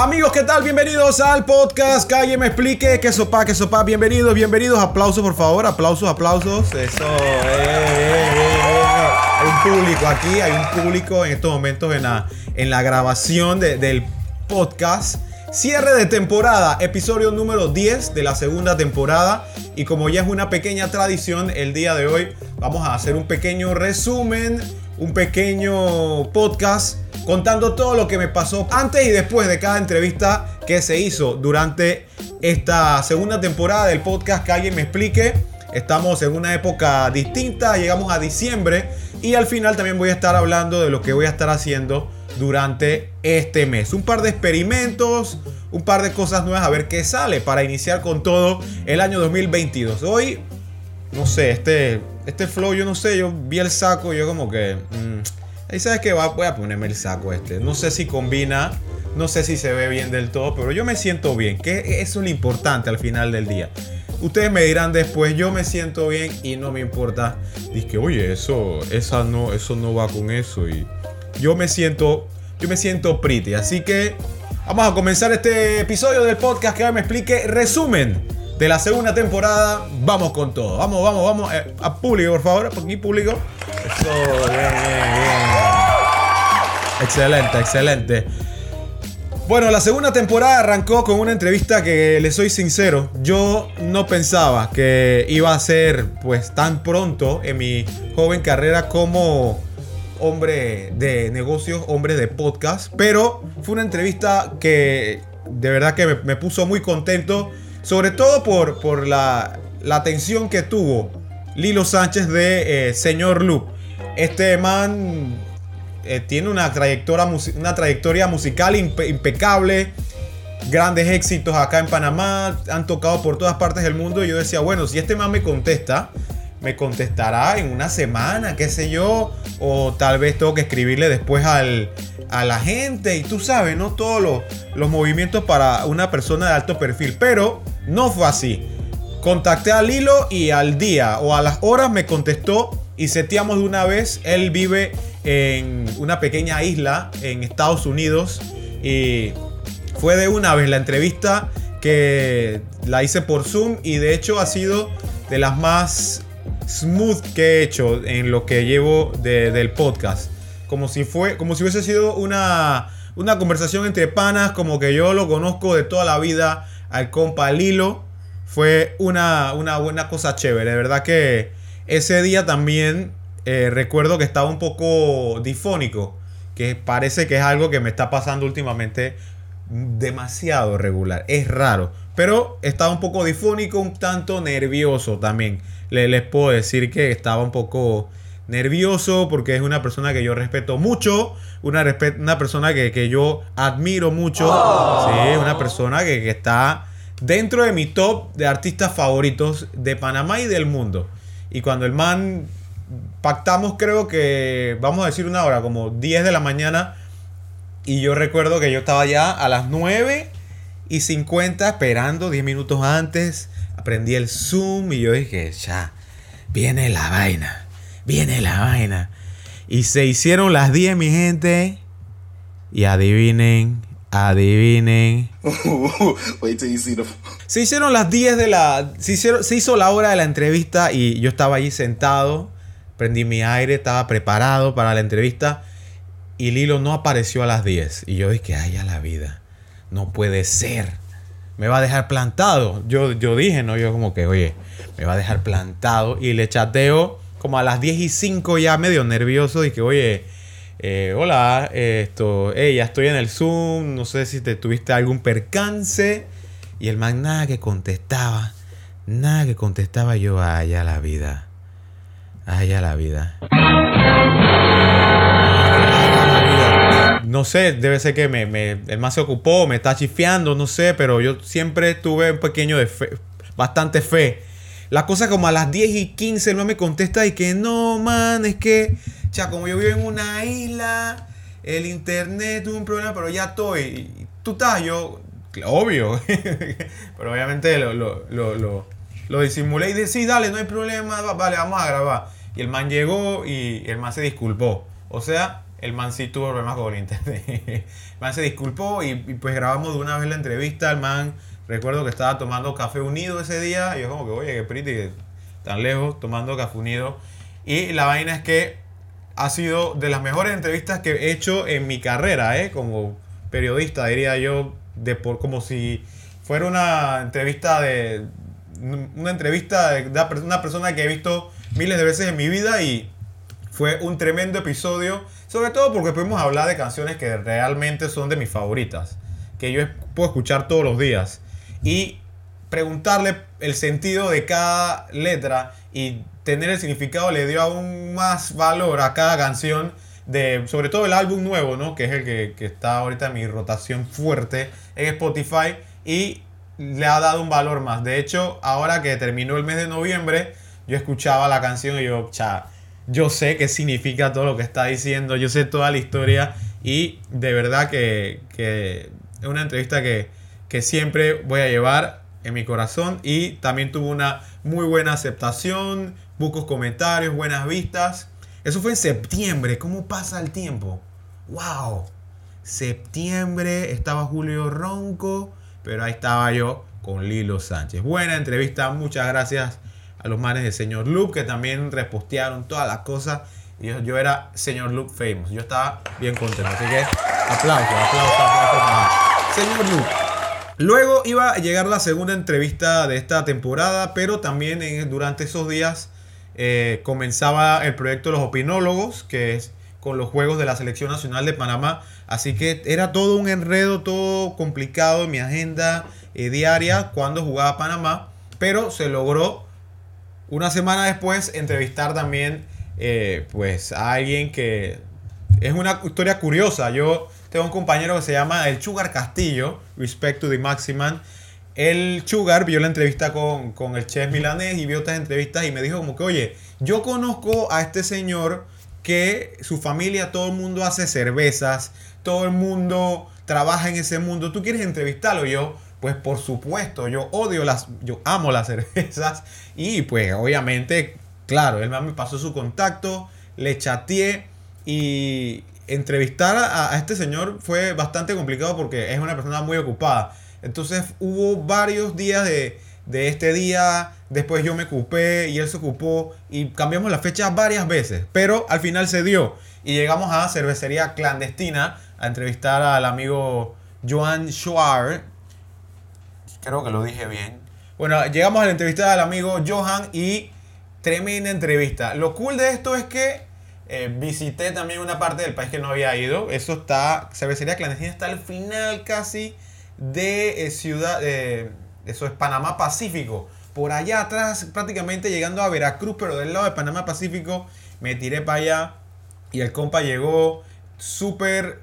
Amigos, ¿qué tal? Bienvenidos al podcast Calle Me Explique. Que sopa, que sopa. Bienvenidos, bienvenidos. Aplausos, por favor. Aplausos, aplausos. Eso. eh, eh, eh. Hay un público aquí, hay un público en estos momentos en la, en la grabación de- del podcast. Cierre de temporada, episodio número 10 de la segunda temporada. Y como ya es una pequeña tradición, el día de hoy vamos a hacer un pequeño resumen, un pequeño podcast contando todo lo que me pasó antes y después de cada entrevista que se hizo durante esta segunda temporada del podcast Que alguien me explique. Estamos en una época distinta, llegamos a diciembre y al final también voy a estar hablando de lo que voy a estar haciendo durante este mes. Un par de experimentos, un par de cosas nuevas, a ver qué sale para iniciar con todo el año 2022. Hoy, no sé, este, este flow, yo no sé, yo vi el saco yo como que... mm, ahí sabes que voy a ponerme el saco este. No sé si combina, no sé si se ve bien del todo, pero yo me siento bien, que eso es lo importante al final del día. Ustedes me dirán después, yo me siento bien y no me importa. Dice oye, eso, esa no, eso no va con eso. Y yo me siento, yo me siento pretty. Así que vamos a comenzar este episodio del podcast que ahora me explique resumen de la segunda temporada. Vamos con todo. Vamos, vamos, vamos. Eh, a público, por favor. Aquí, público. Eso, bien, bien, bien. Excelente, excelente. Bueno, la segunda temporada arrancó con una entrevista que, le soy sincero, yo no pensaba que iba a ser pues tan pronto en mi joven carrera como hombre de negocios, hombre de podcast, pero fue una entrevista que de verdad que me, me puso muy contento, sobre todo por, por la, la atención que tuvo Lilo Sánchez de eh, Señor Loop. Este man eh, tiene una trayectoria, una trayectoria musical impe- impecable, grandes éxitos acá en Panamá, han tocado por todas partes del mundo. Y yo decía, bueno, si este man me contesta, me contestará en una semana, qué sé yo, o tal vez tengo que escribirle después al, a la gente. Y tú sabes, ¿no? Todos los, los movimientos para una persona de alto perfil. Pero no fue así. Contacté a Lilo y al día o a las horas me contestó y seteamos de una vez. Él vive en una pequeña isla en Estados Unidos y fue de una vez la entrevista que la hice por Zoom y de hecho ha sido de las más smooth que he hecho en lo que llevo de- del podcast. Como si fue, como si hubiese sido una, una conversación entre panas, como que yo lo conozco de toda la vida al compa Lilo. Fue una, una buena cosa chévere. De verdad que ese día también eh, recuerdo que estaba un poco difónico. Que parece que es algo que me está pasando últimamente demasiado regular. Es raro. Pero estaba un poco difónico, un tanto nervioso también. Le- les puedo decir que estaba un poco nervioso porque es una persona que yo respeto mucho. Una, respe- una persona que, que yo admiro mucho. Sí, una persona que, que está dentro de mi top de artistas favoritos de Panamá y del mundo. Y cuando el man pactamos, creo que, vamos a decir una hora, como 10 de la mañana. Y yo recuerdo que yo estaba ya a las 9 y 50 esperando 10 minutos antes. Aprendí el Zoom y yo dije, ya, viene la vaina, viene la vaina. Y se hicieron las 10, mi gente. Y adivinen, adivinen. Wait till you see the. Se hicieron las 10 de la. Se, hicieron- se hizo la hora de la entrevista y yo estaba allí sentado. Prendí mi aire, estaba preparado para la entrevista. Y Lilo no apareció a las 10. Y yo dije, ay, a la vida. No puede ser. Me va a dejar plantado. Yo, yo dije, ¿no? Yo como que, oye, me va a dejar plantado. Y le chateo como a las 10 y 5 ya medio nervioso. Que, oye, eh, hola, esto, hey, ya estoy en el Zoom. No sé si te tuviste algún percance. Y el man nada que contestaba. Nada que contestaba yo. Ay, a la vida. Ay, a la vida. No sé, debe ser que me, el man se ocupó, me está chifeando, no sé, pero yo siempre tuve un pequeño de fe, bastante fe. La cosa como a las 10 y 15 no me contesta y que no, man, es que, ya como yo vivo en una isla, el internet tuvo un problema, pero ya estoy. Tú estás, yo, obvio, pero obviamente lo, lo, lo, lo, lo disimulé y dije, sí, dale, no hay problema, va- vale, vamos a grabar. Y el man llegó y el man se disculpó. O sea, el man sí tuvo problemas con el internet. el man se disculpó y, pues grabamos de una vez la entrevista. El man, recuerdo que estaba tomando café unido ese día. Y yo como que, oye, qué pretty, tan lejos, tomando café unido. Y la vaina es que ha sido de las mejores entrevistas que he hecho en mi carrera, ¿eh? Como periodista, diría yo, de por, como si fuera una entrevista de... Una entrevista de una persona que he visto miles de veces en mi vida y fue un tremendo episodio, sobre todo porque pudimos hablar de canciones que realmente son de mis favoritas, que yo puedo escuchar todos los días y preguntarle el sentido de cada letra y tener el significado le dio aún más valor a cada canción de, sobre todo el álbum nuevo, ¿no? Que es el que, que está ahorita en mi rotación fuerte en Spotify y le ha dado un valor más. De hecho, ahora que terminó el mes de noviembre, yo escuchaba la canción y yo, cha, yo sé qué significa todo lo que está diciendo, yo sé toda la historia y de verdad que, que es una entrevista que, que siempre voy a llevar en mi corazón y también tuvo una muy buena aceptación, bucos comentarios, buenas vistas. Eso fue en septiembre, ¿cómo pasa el tiempo? ¡Wow! Septiembre, estaba Julio Ronco, pero ahí estaba yo con Lilo Sánchez. Buena entrevista, muchas gracias a los manes de Señor Loop que también repostearon todas las cosas. Y yo, era Señor Loop Famous. Yo estaba bien contento. Así que aplausos, aplausos, aplausos Señor Loop. Luego iba a llegar la segunda entrevista de esta temporada, pero también durante esos días eh, comenzaba el proyecto Los Opinólogos, que es con los Juegos de la Selección Nacional de Panamá. Así que era todo un enredo, todo complicado en mi agenda eh, diaria cuando jugaba Panamá, pero se logró una semana después entrevistar también eh, pues a alguien que es una historia curiosa. Yo tengo un compañero que se llama el Chugar Castillo, Respect to the Maximan. El Chugar vio la entrevista con, con el chef milanés y vio otras entrevistas y me dijo como que, oye, yo conozco a este señor que su familia, todo el mundo hace cervezas, todo el mundo trabaja en ese mundo. ¿Tú quieres entrevistarlo? yo, pues por supuesto, yo odio las, yo amo las cervezas y pues obviamente, claro, él me pasó su contacto, le chateé y entrevistar a, este señor fue bastante complicado porque es una persona muy ocupada. Entonces hubo varios días de, de este día, después yo me ocupé y él se ocupó y cambiamos la fecha varias veces, pero al final se dio y llegamos a cervecería clandestina a entrevistar al amigo Joan Schwar. Creo que lo dije bien. Bueno, llegamos a la entrevista al amigo Johan y tremenda entrevista. Lo cool de esto es que eh, visité también una parte del país que no había ido. Eso está, cervecería clandestina está al final casi de eh, ciudad, eh, eso es Panamá Pacífico. Por allá atrás, prácticamente llegando a Veracruz, pero del lado de Panamá Pacífico, me tiré para allá y el compa llegó súper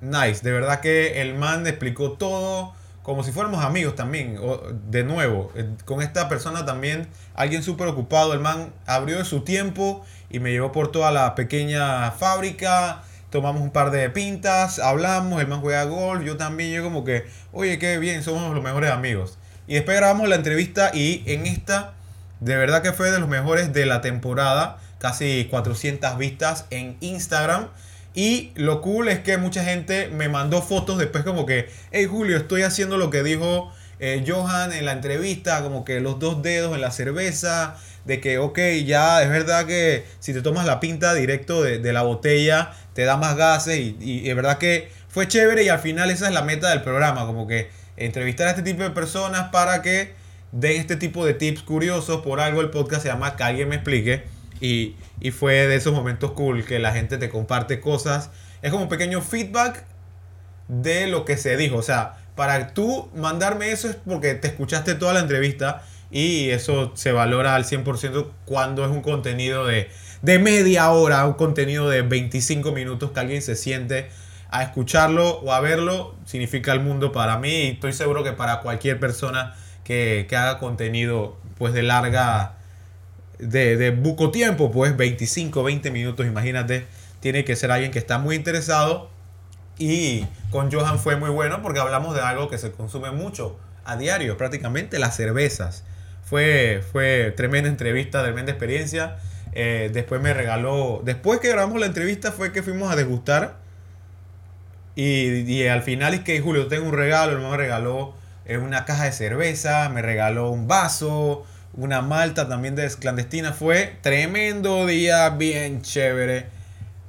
nice. De verdad que el man explicó todo como si fuéramos amigos también. De nuevo, eh, con esta persona también, alguien súper ocupado. El man abrió su tiempo y me llevó por toda la pequeña fábrica. Tomamos un par de pintas, hablamos, el man juega golf, yo también, yo como que, oye, qué bien, somos los mejores amigos. Y después grabamos la entrevista y en esta, de verdad que fue de los mejores de la temporada, casi 400 vistas en Instagram. Y lo cool es que mucha gente me mandó fotos después como que, hey Julio, estoy haciendo lo que dijo eh, Johan en la entrevista, como que los dos dedos en la cerveza, de que, ok, ya es verdad que si te tomas la pinta directo de, de la botella, te da más gases y, y es verdad que fue chévere y al final esa es la meta del programa, como que entrevistar a este tipo de personas para que den este tipo de tips curiosos. Por algo el podcast se llama Que alguien me explique. Y, y, fue de esos momentos cool que la gente te comparte cosas. Es como un pequeño feedback de lo que se dijo. O sea, para tú mandarme eso es porque te escuchaste toda la entrevista y eso se valora al 100% cuando es un contenido de, de media hora, un contenido de 25 minutos que alguien se siente a escucharlo o a verlo significa el mundo para mí y estoy seguro que para cualquier persona que, que haga contenido pues de larga de, de, buco tiempo pues 25 20 minutos imagínate. Tiene que ser alguien que está muy interesado. Y con Johan fue muy bueno porque hablamos de algo que se consume mucho a diario prácticamente las cervezas. Fue, fue tremenda entrevista tremenda experiencia. Eh, después me regaló, después que grabamos la entrevista fue que fuimos a degustar. Y, y al final es que Julio, tengo un regalo, el me regaló eh, una caja de cerveza, me regaló un vaso, una malta también de clandestina. Fue tremendo día, bien chévere.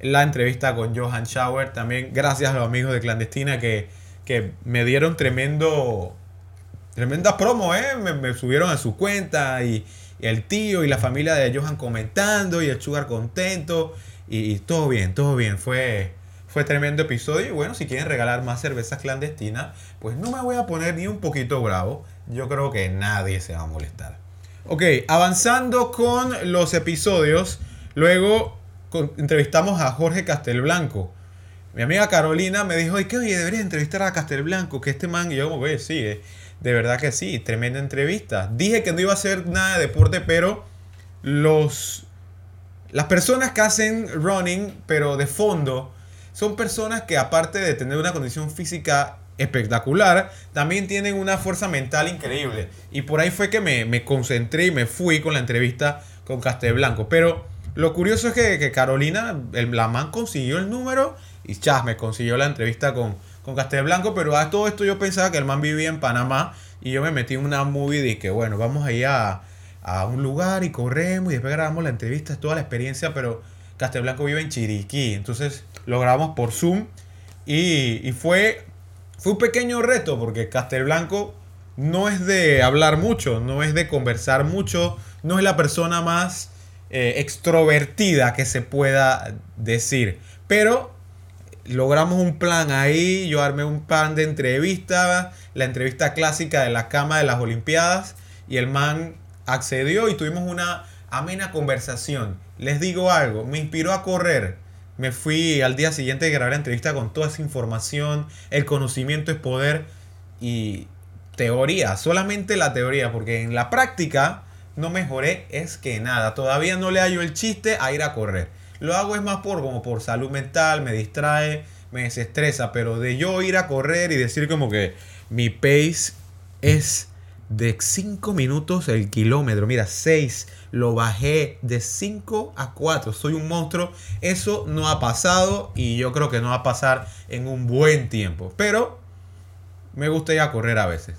La entrevista con Johan Schauer, también gracias a los amigos de clandestina que, que me dieron tremendo, tremenda promo, ¿eh? me, subieron a su cuenta y, el tío y la familia de Johan comentando y el Sugar contento y, todo bien, todo bien. Fue, fue tremendo episodio y bueno, si quieren regalar más cervezas clandestinas, pues no me voy a poner ni un poquito bravo. Yo creo que nadie se va a molestar. Ok, avanzando con los episodios. Luego entrevistamos a Jorge Castelblanco. Mi amiga Carolina me dijo, que oye, deberías entrevistar a Castelblanco, que este man, y yo como, oye, sí, eh, de verdad que sí, tremenda entrevista. Dije que no iba a hacer nada de deporte, pero los, las personas que hacen running, pero de fondo, son personas que aparte de tener una condición física espectacular, también tienen una fuerza mental increíble. Y por ahí fue que me, concentré y me fui con la entrevista con Castelblanco. Pero lo curioso es que, Carolina, el, la man consiguió el número y chas, me consiguió la entrevista con, con Castelblanco. Pero a todo esto yo pensaba que el man vivía en Panamá y yo me metí en una movie de que, bueno, vamos ahí a, a un lugar y corremos y después grabamos la entrevista, es toda la experiencia, pero Castelblanco vive en Chiriquí. Entonces lo grabamos por Zoom y, y fue fue un pequeño reto porque Castelblanco no es de hablar mucho, no es de conversar mucho, no es la persona más eh, extrovertida que se pueda decir. Pero logramos un plan ahí, yo armé un plan de entrevista, la entrevista clásica de la cama de las Olimpiadas y el man accedió y tuvimos una amena conversación. Les digo algo, me inspiró a correr me fui al día siguiente de grabar la entrevista con toda esa información. El conocimiento es poder y teoría, solamente la teoría, porque en la práctica no mejoré es que nada. Todavía no le hallo el chiste a ir a correr. Lo hago es más por como por salud mental, me distrae, me desestresa, pero de yo ir a correr y decir como que mi pace es de 5 minutos el kilómetro. Mira, 6 lo bajé de 5 a 4. Soy un monstruo. Eso no ha pasado y yo creo que no va a pasar en un buen tiempo. Pero me gusta ir a correr a veces.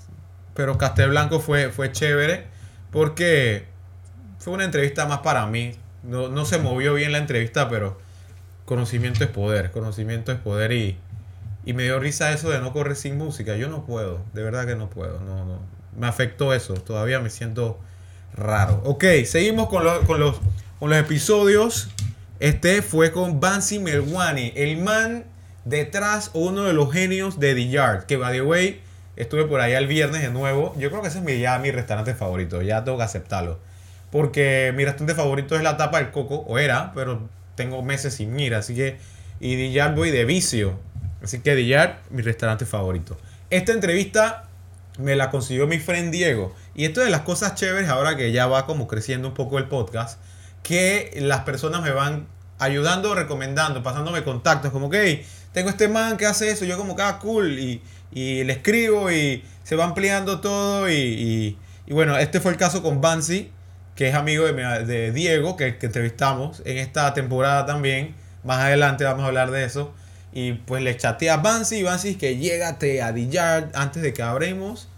Pero Castelblanco fue, fue chévere porque fue una entrevista más para mí. No, no se movió bien la entrevista, pero conocimiento es poder. Conocimiento es poder y, y me dio risa eso de no correr sin música. Yo no puedo, de verdad que no puedo. No, no me afectó eso. Todavía me siento raro. Ok, seguimos con, con, los, con los episodios. Este fue con Bansi Melwani, el man detrás, uno de los genios de The Yard. Que, by the way, estuve por allá el viernes de nuevo. Yo creo que ese es mi, ya mi restaurante favorito. Ya tengo que aceptarlo. Porque mi restaurante favorito es la tapa del coco, o era, pero tengo meses sin ir. Así que, y The Yard voy de vicio. Así que The Yard, mi restaurante favorito. Esta entrevista me la consiguió mi friend Diego. Y esto de las cosas chéveres, ahora que ya va como creciendo un poco el podcast, que las personas me van ayudando, recomendando, pasándome contactos, como que tengo este man que hace eso, yo como que, ah, cool, y, le escribo y se va ampliando todo. Y, bueno, este fue el caso con Bansi, que es amigo de, Diego, que, que entrevistamos en esta temporada también. Más adelante vamos a hablar de eso. Y pues le chateé a Bansi y Bansi que llégate a Dillard antes de que abremos.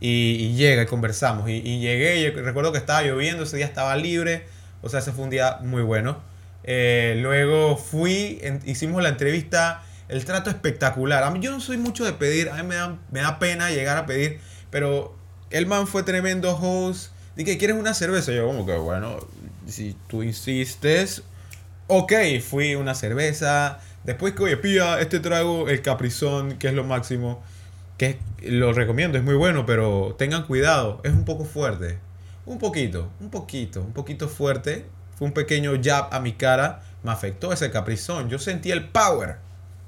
Y, llega y conversamos. Y, llegué, y recuerdo que estaba lloviendo, ese día estaba libre. O sea, ese fue un día muy bueno. Eh, luego fui, hicimos la entrevista, el trato espectacular. A mí yo no soy mucho de pedir, a mí me da, me da pena llegar a pedir, pero el man fue tremendo host. Dije, ¿quieres una cerveza? Yo como que, bueno, si tú insistes, ok, fui una cerveza, Después que, oye, pilla este trago, el Caprizón, que es lo máximo, que lo recomiendo, es muy bueno, pero tengan cuidado, es un poco fuerte. Un poquito, un poquito, un poquito fuerte. Fue un pequeño jab a mi cara, me afectó ese Caprizón. Yo sentí el power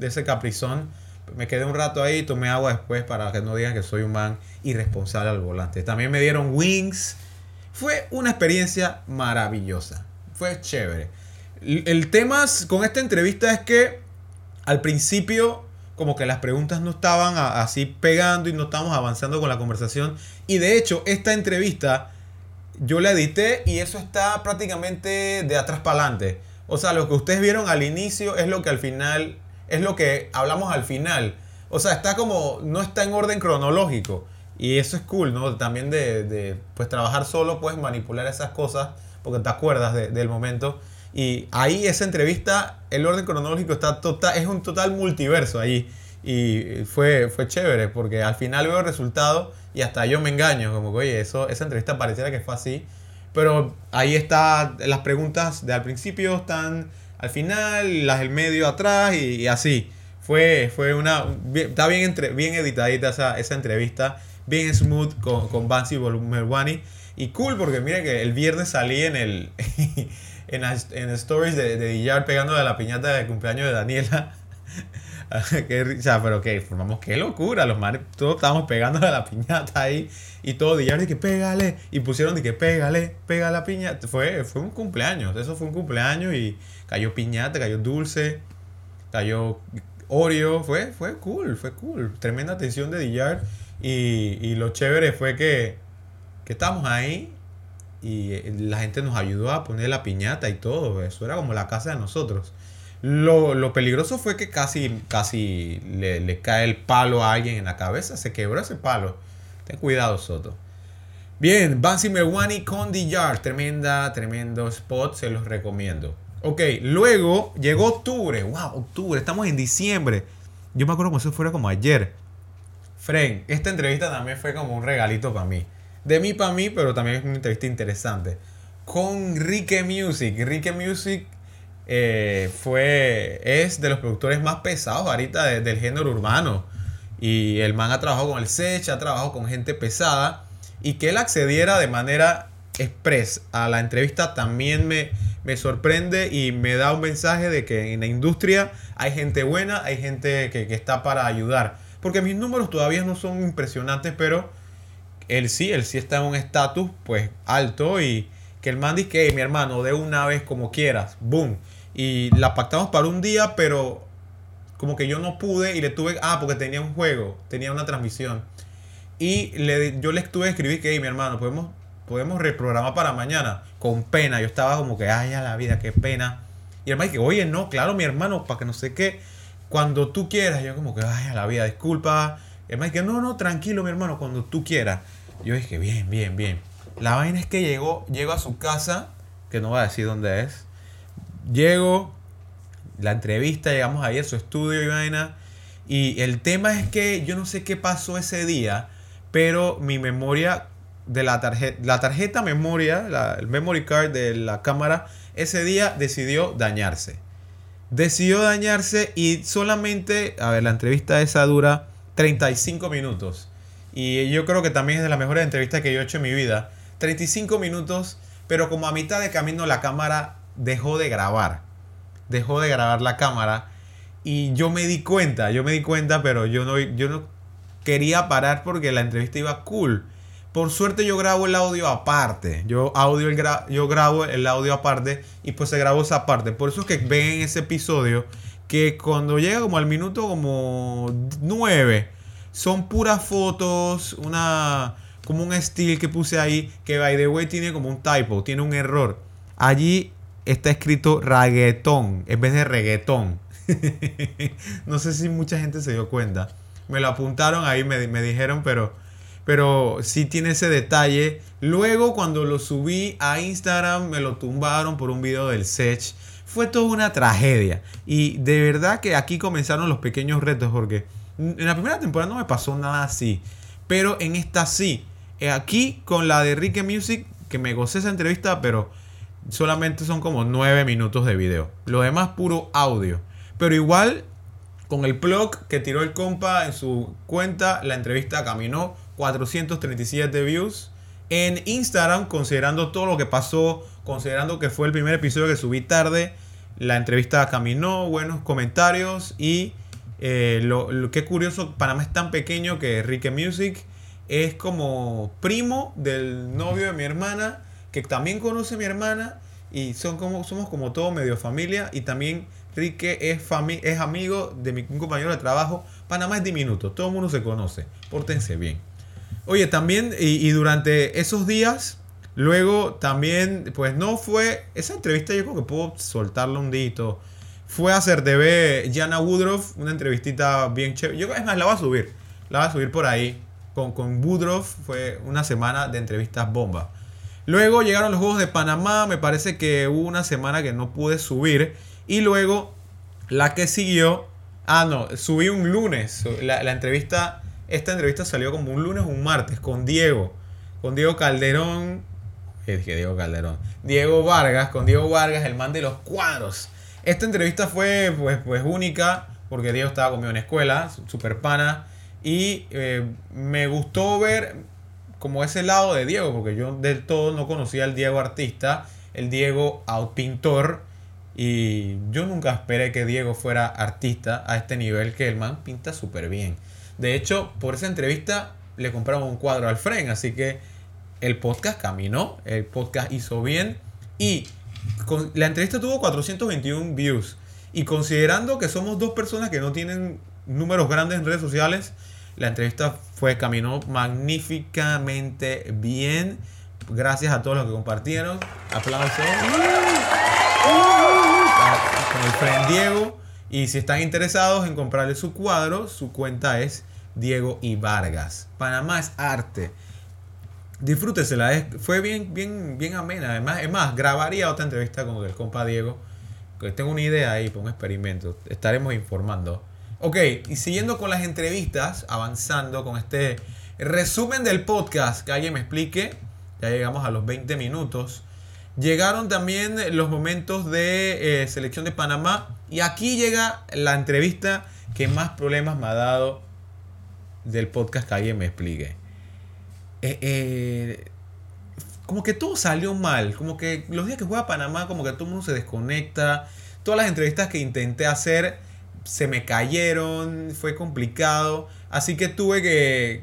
de ese Caprizón. Me quedé un rato ahí, tomé agua después para que no digan que soy un man irresponsable al volante. También me dieron wings. Fue una experiencia maravillosa. Fue chévere. El tema con esta entrevista es que al principio como que las preguntas no estaban así pegando y no estábamos avanzando con la conversación. Y de hecho, esta entrevista yo la edité y eso está prácticamente de atrás para adelante. O sea, lo que ustedes vieron al inicio es lo que al final, es lo que hablamos al final. O sea, está como, no está en orden cronológico. Y eso es cool, ¿no? También de, pues trabajar solo, puedes manipular esas cosas porque te acuerdas de- del momento. Y ahí esa entrevista, el orden cronológico está total, es un total multiverso ahí. Y fue, fue chévere porque al final veo el resultado y hasta yo me engaño, como que, oye, eso, esa entrevista pareciera que fue así. Pero ahí está, las preguntas de al principio están al final, las del medio atrás y, y así. Fue, fue una, bien- está bien, entre, bien editadita esa, esa entrevista, bien smooth con, con Bansi Melwani. Y cool porque mira que el viernes salí en el en, en stories de, de Dillar pegándole a la piñata de cumpleaños de Daniela. qué risa, pero que formamos qué locura, los manes, todos estábamos pegándole a la piñata ahí y todo Dillar de que pégale y pusieron de que pégale, pega la piñata. Fue, fue un cumpleaños, eso fue un cumpleaños y cayó piñata, cayó dulce, cayó Oreo, fue, fue cool, fue cool, tremenda atención de Dillar y, y lo chévere fue que, que estábamos ahí y eh, la gente nos ayudó a poner la piñata y todo, eso era como la casa de nosotros. Lo, lo peligroso fue que casi, casi le, le cae el palo a alguien en la cabeza, se quebró ese palo. Ten cuidado, Soto. Bien, Bansi Merwani con The Yard. Tremenda, tremendo spot, se los recomiendo. Ok, luego llegó octubre. Wow, octubre, estamos en diciembre. Yo me acuerdo como si fuera como ayer. Fren, esta entrevista también fue como un regalito para mí. De mí para mí, pero también es una entrevista interesante. Con Rique Music. Rique Music eh, fue, es de los productores más pesados ahorita de- del género urbano. Y el man ha trabajado con el Sech, ha trabajado con gente pesada. Y que él accediera de manera express a la entrevista también me, me sorprende y me da un mensaje de que en la industria hay gente buena, hay gente que, que está para ayudar. Porque mis números todavía no son impresionantes, pero él sí, él sí está en un estatus pues alto y que el man dice que "Hey, mi hermano, de una vez como quieras, boom. Y la pactamos para un día, pero como que yo no pude y le tuve, ah, porque tenía un juego, tenía una transmisión. Y le, yo le estuve escribir que, hey, mi hermano, podemos, podemos reprogramar para mañana. Con pena, yo estaba como que, ay, a la vida, qué pena. Y el man que, oye, no, claro, mi hermano, para que no sé qué, cuando tú quieras, yo como que, ay, a la vida, disculpa. Y el man que, no, no, tranquilo, mi hermano, cuando tú quieras. Yo dije, bien, bien, bien. La vaina es que llegó, llego a su casa, que no voy a decir dónde es. Llego, la entrevista, llegamos ahí a su estudio y vaina. Y el tema es que yo no sé qué pasó ese día, pero mi memoria de la tarjeta, la tarjeta memoria, la- el memory card de la cámara, ese día decidió dañarse. Decidió dañarse y solamente, a ver, la entrevista esa dura 35 minutos. Y yo creo que también es de las mejores entrevistas que yo he hecho en mi vida. 35 minutos, pero como a mitad de camino la cámara dejó de grabar. Dejó de grabar la cámara. Y yo me di cuenta, yo me di cuenta, pero yo no, yo no quería parar porque la entrevista iba cool. Por suerte yo grabo el audio aparte. Yo, audio el gra- yo grabo el audio aparte y pues se grabó esa parte. Por eso es que ven en ese episodio que cuando llega como al minuto como 9 son puras fotos, una como un estilo que puse ahí que by the way tiene como un typo, tiene un error. Allí está escrito reggaetón en vez de reggaetón. no sé si mucha gente se dio cuenta. Me lo apuntaron ahí, me, me dijeron, pero, pero sí tiene ese detalle. Luego cuando lo subí a Instagram me lo tumbaron por un video del Sech. Fue toda una tragedia. Y de verdad que aquí comenzaron los pequeños retos porque en la primera temporada no me pasó nada así. Pero en esta sí. Eh, Aquí con la de Rique Music, que me gocé esa entrevista, pero solamente son como 9 minutos de video. Lo demás puro audio. Pero igual, con el plug que tiró el compa en su cuenta, la entrevista caminó 437 views. En Instagram, considerando todo lo que pasó, considerando que fue el primer episodio que subí tarde, la entrevista caminó, buenos comentarios y eh, lo, lo que curioso, Panamá es tan pequeño que Rique Music es como primo del novio de mi hermana, que también conoce a mi hermana y son como, somos como todo medio familia y también Rique es, fami- es amigo de mi compañero de trabajo. Panamá es diminuto, todo el mundo se conoce, pórtense bien. Oye, también, y, y durante esos días, Luego también, pues no fue, esa entrevista yo creo que puedo soltarla un dito. Fue a hacer TV Jana Woodruff, una entrevistita bien chévere. Yo es más, la voy a subir. La voy a subir por ahí. Con, con Woodruff fue una semana de entrevistas bomba. Luego llegaron los Juegos de Panamá, me parece que hubo una semana que no pude subir. Y luego la que siguió, ah no, subí un lunes. La, la entrevista, esta entrevista salió como un lunes o un martes con Diego. Con Diego Calderón. Dije Diego Calderón. Diego Vargas, con Diego Vargas, el man de los cuadros. Esta entrevista fue pues, pues única porque Diego estaba conmigo en escuela, super pana. Y eh, me gustó ver como ese lado de Diego, porque yo del todo no conocía al Diego artista, el Diego pintor, y yo nunca esperé que Diego fuera artista a este nivel que el man pinta súper bien. De hecho, por esa entrevista le compramos un cuadro al Fren, así que el podcast caminó, el podcast hizo bien y la entrevista tuvo 421 views. Y considerando que somos dos personas que no tienen números grandes en redes sociales, la entrevista fue, caminó magníficamente bien. Gracias a todos los que compartieron. Aplausos. Con el friend Diego. Y si están interesados en comprarle su cuadro, su cuenta es Diego y Vargas. Panamá es arte. Disfrútesela, fue bien, bien, bien amena. Además, es más, grabaría otra entrevista con el compa Diego. Que tengo una idea ahí para un experimento. Estaremos informando. Ok, y siguiendo con las entrevistas, avanzando con este resumen del podcast, que alguien me explique, ya llegamos a los 20 minutos. Llegaron también los momentos de eh, selección de Panamá y aquí llega la entrevista que más problemas me ha dado del podcast que alguien me explique. Eh, eh, como que todo salió mal, como que los días que juega Panamá como que todo el mundo se desconecta. Todas las entrevistas que intenté hacer se me cayeron, fue complicado. Así que tuve que,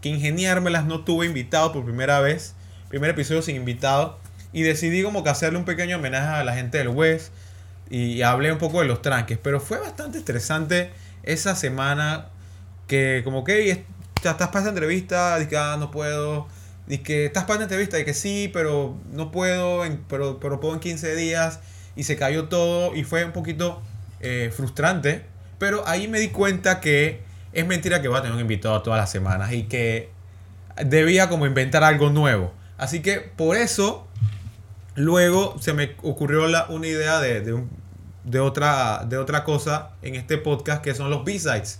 que, ingeniármelas, no tuve invitado por primera vez. Primer episodio sin invitado. Y decidí como que hacerle un pequeño homenaje a la gente del West. Y, hablé un poco de los tranques. Pero fue bastante estresante esa semana. Que como que estás para esa entrevista. Dije, ah, no puedo. Dije, que estás para esa entrevista. Y que sí, pero no puedo. pero, pero puedo en 15 días. Y se cayó todo. Y fue un poquito eh, frustrante, pero ahí me di cuenta que es mentira que voy a tener un invitado todas las semanas y que debía como inventar algo nuevo. Así que por eso luego se me ocurrió la, una idea de, de, otra, de otra cosa en este podcast que son los B-Sides.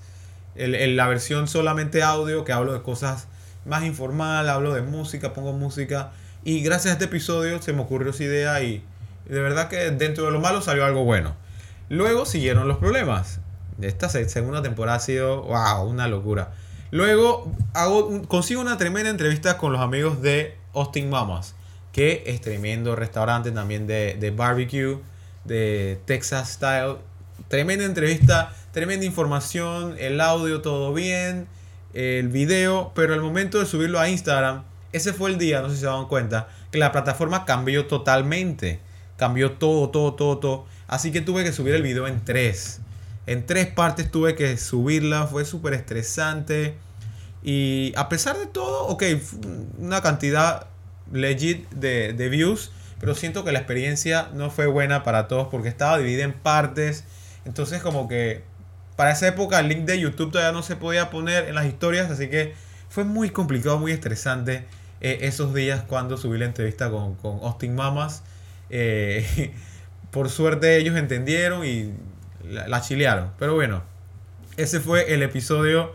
La versión solamente audio que hablo de cosas más informal, hablo de música, pongo música. Y gracias a este episodio se me ocurrió esa idea y de verdad que dentro de lo malo salió algo bueno. Luego siguieron los problemas. Esta segunda temporada ha sido, wow, una locura. Luego hago, consigo una tremenda entrevista con los amigos de Austin Mamas, que es tremendo restaurante también de, de barbecue, de Texas Style. Tremenda entrevista, tremenda información, el audio todo bien, el video, pero al momento de subirlo a Instagram, ese fue el día, no sé si se dan cuenta, que la plataforma cambió totalmente. Cambió todo, todo, todo, todo. Así que tuve que subir el video en tres. En tres partes tuve que subirla. Fue súper estresante. Y a pesar de todo, ok, una cantidad legit de, de, views. Pero siento que la experiencia no fue buena para todos porque estaba dividida en partes. Entonces como que para esa época el link de YouTube todavía no se podía poner en las historias. Así que fue muy complicado, muy estresante eh, esos días cuando subí la entrevista con, con Austin Mamas. Eh, por suerte ellos entendieron y la, chilearon. Pero bueno, ese fue el episodio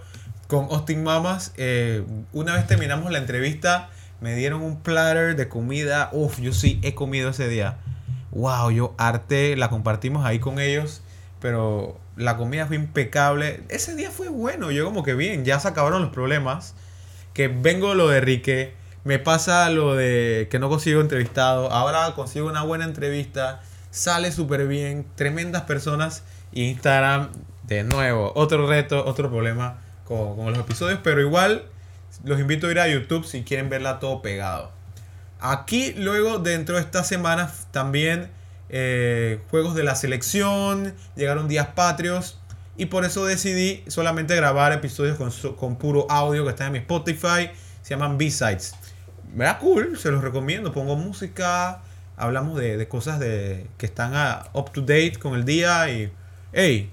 con Austin Mamas. Eh, una vez terminamos la entrevista, me dieron un platter de comida. Uf, yo sí he comido ese día. Wow, yo arte, la compartimos ahí con ellos. Pero la comida fue impecable. Ese día fue bueno. Yo como que bien, ya se acabaron los problemas. Que vengo lo de Rique. Me pasa lo de que no consigo entrevistado. Ahora consigo una buena entrevista sale súper bien, tremendas personas. Instagram, de nuevo, otro reto, otro problema con, los episodios, pero igual los invito a ir a YouTube si quieren verla todo pegado. Aquí luego dentro de estas semanas también eh, juegos de la selección, llegaron días patrios y por eso decidí solamente grabar episodios con, puro audio que están en mi Spotify, se llaman B-Sides. me da cool, se los recomiendo. Pongo música, hablamos de, cosas que están up to date con el día y, hey,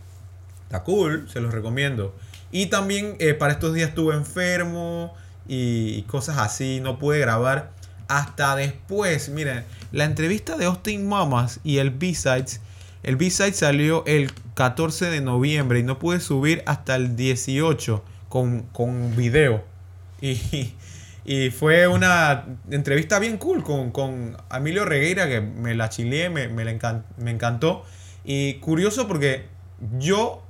está cool, se los recomiendo. Y también eh, para estos días estuve enfermo y cosas así, no pude grabar hasta después. Miren, la entrevista de Austin Mamas y el B-Sides. El B-Side salió el 14 de noviembre y no pude subir hasta el 18 con, con video. Y, y fue una entrevista bien cool con, con Emilio Regueira que me la chileé, me, me, la me encantó. Y curioso porque yo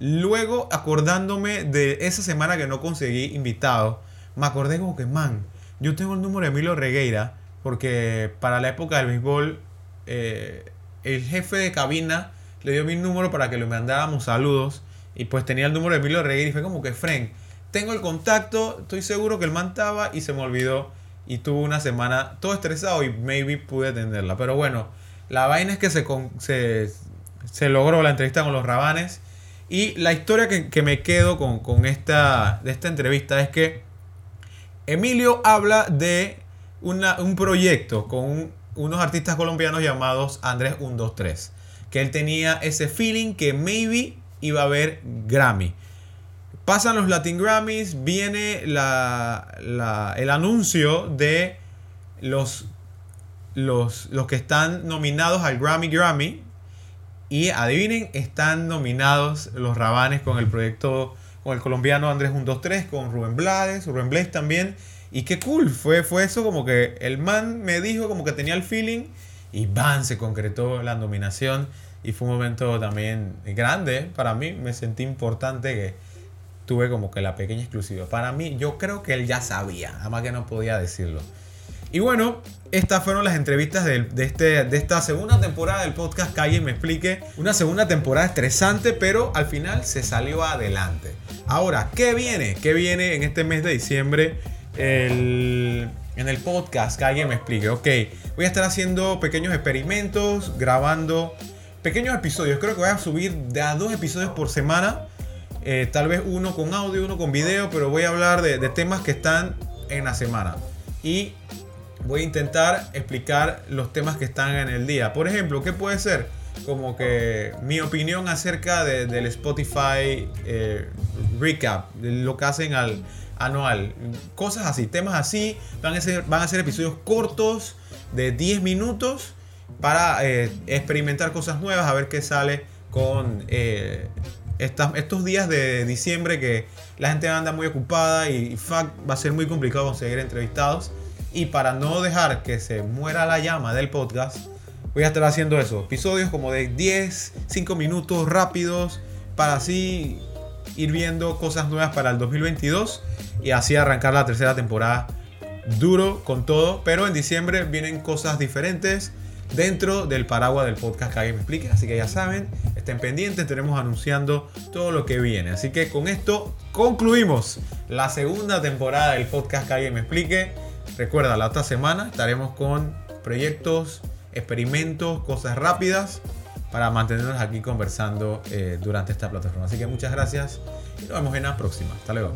luego acordándome de esa semana que no conseguí invitado, me acordé como que, man, yo tengo el número de Emilio Regueira porque para la época del béisbol eh, el jefe de cabina le dio mi número para que le mandáramos saludos y pues tenía el número de Emilio Regueira y fue como que, Frank, tengo el contacto, estoy seguro que el man estaba y se me olvidó y tuve una semana todo estresado y maybe pude atenderla. Pero bueno, la vaina es que se, con- se, se logró la entrevista con los Rabanes y la historia que, que me quedo con, con esta, de esta entrevista es que Emilio habla de un proyecto con un- unos artistas colombianos llamados Andrés 123. Que él tenía ese feeling que maybe iba a haber Grammy. Pasan los Latin Grammys, viene el anuncio de los, los, los que están nominados al Grammy Grammy. Y adivinen, están nominados los Rabanes con el proyecto, con el colombiano Andrés 123, con Rubén Blades, Rubén Blades también. Y qué cool, fue, fue eso como que el man me dijo como que tenía el feeling y ¡bam! se concretó la nominación. Y fue un momento también grande para mí, me sentí importante que tuve como que la pequeña exclusiva. Para mí, yo creo que él ya sabía, además que no podía decirlo. Y bueno, estas fueron las entrevistas de, este, de esta segunda temporada del podcast Calle Me Explique. Una segunda temporada estresante, pero al final se salió adelante. Ahora, ¿qué viene? ¿Qué viene en este mes de diciembre? El- en el podcast Calle Me Explique. Ok, voy a estar haciendo pequeños experimentos, grabando pequeños episodios. Creo que voy a subir de a dos episodios por semana. Eh, tal vez uno con audio, uno con video, pero voy a hablar de, de temas que están en la semana. Y voy a intentar explicar los temas que están en el día. Por ejemplo, ¿qué puede ser? Como que mi opinión acerca de- del Spotify eh, recap, lo que hacen al anual. Cosas así, temas así. Van a ser, van a ser episodios cortos de 10 minutos para eh, experimentar cosas nuevas, a ver qué sale con eh, estos días de diciembre que la gente anda muy ocupada y va a ser muy complicado conseguir entrevistados. Y para no dejar que se muera la llama del podcast, voy a estar haciendo eso. Episodios como de 10, 5 minutos rápidos para así ir viendo cosas nuevas para el 2022 y así arrancar la tercera temporada duro con todo. Pero en diciembre vienen cosas diferentes dentro del paraguas del podcast que me explique. Así que ya saben, estén pendientes, estaremos anunciando todo lo que viene. Así que con esto concluimos la segunda temporada del podcast que me explique. Recuerda, la otra semana estaremos con proyectos, experimentos, cosas rápidas para mantenernos aquí conversando eh, durante esta plataforma. Así que muchas gracias y nos vemos en la próxima. Hasta luego.